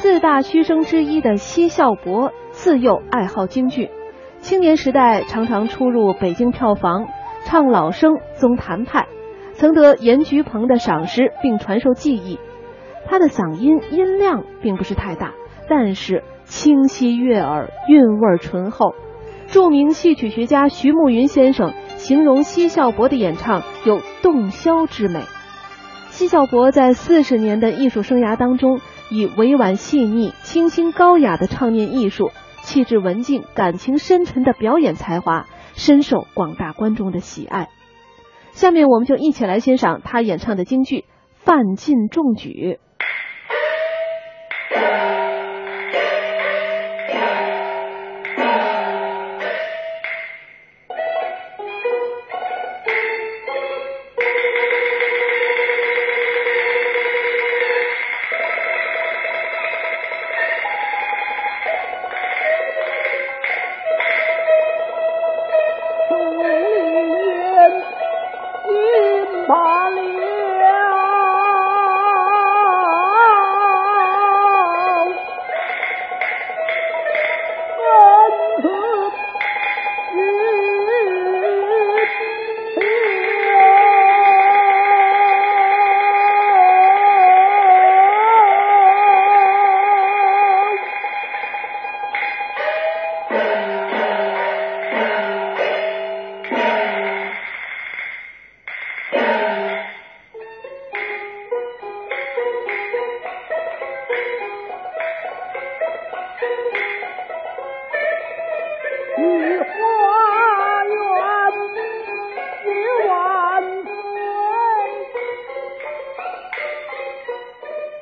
四大须生之一的奚孝伯自幼爱好京剧，青年时代常常出入北京票房，唱老生、宗谭派，曾得严菊鹏的赏识并传授技艺。他的嗓音音量并不是太大，但是清晰悦耳，韵味醇厚。著名戏曲学家徐慕云先生形容奚孝伯的演唱有洞箫之美。奚孝伯在四十年的艺术生涯当中，以委婉细腻、清新高雅的唱念艺术，气质文静、感情深沉的表演才华，深受广大观众的喜爱。下面我们就一起来欣赏他演唱的京剧《范进中举》。Woohoo!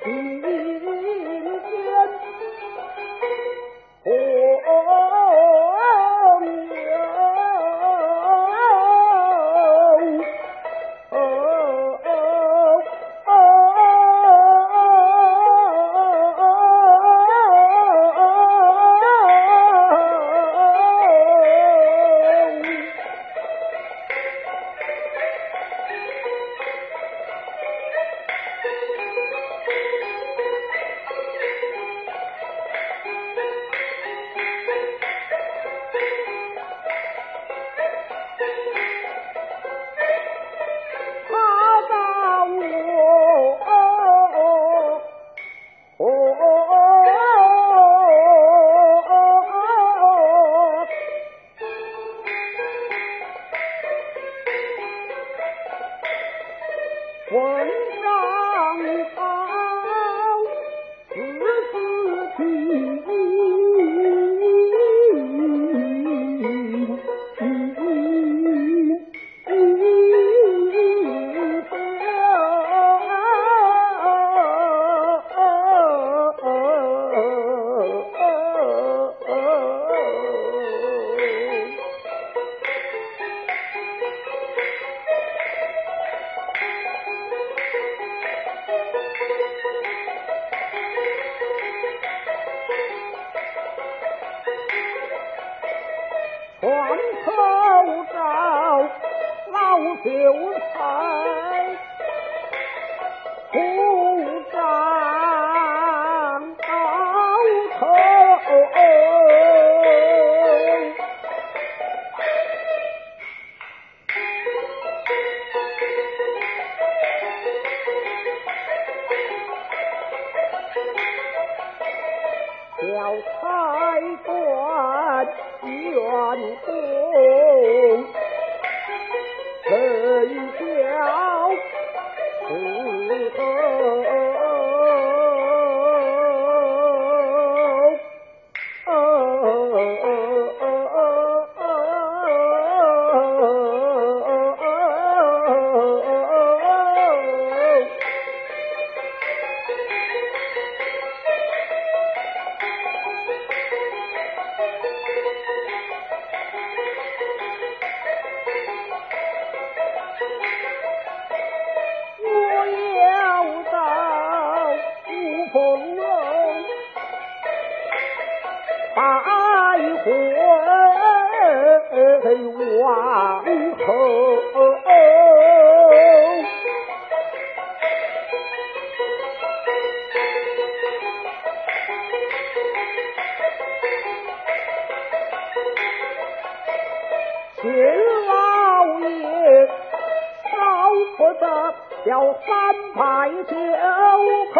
Mm-hmm. 老赵老秀才，百回王侯，秦老爷少不得要三百九口。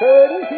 为忙圣贤离谱。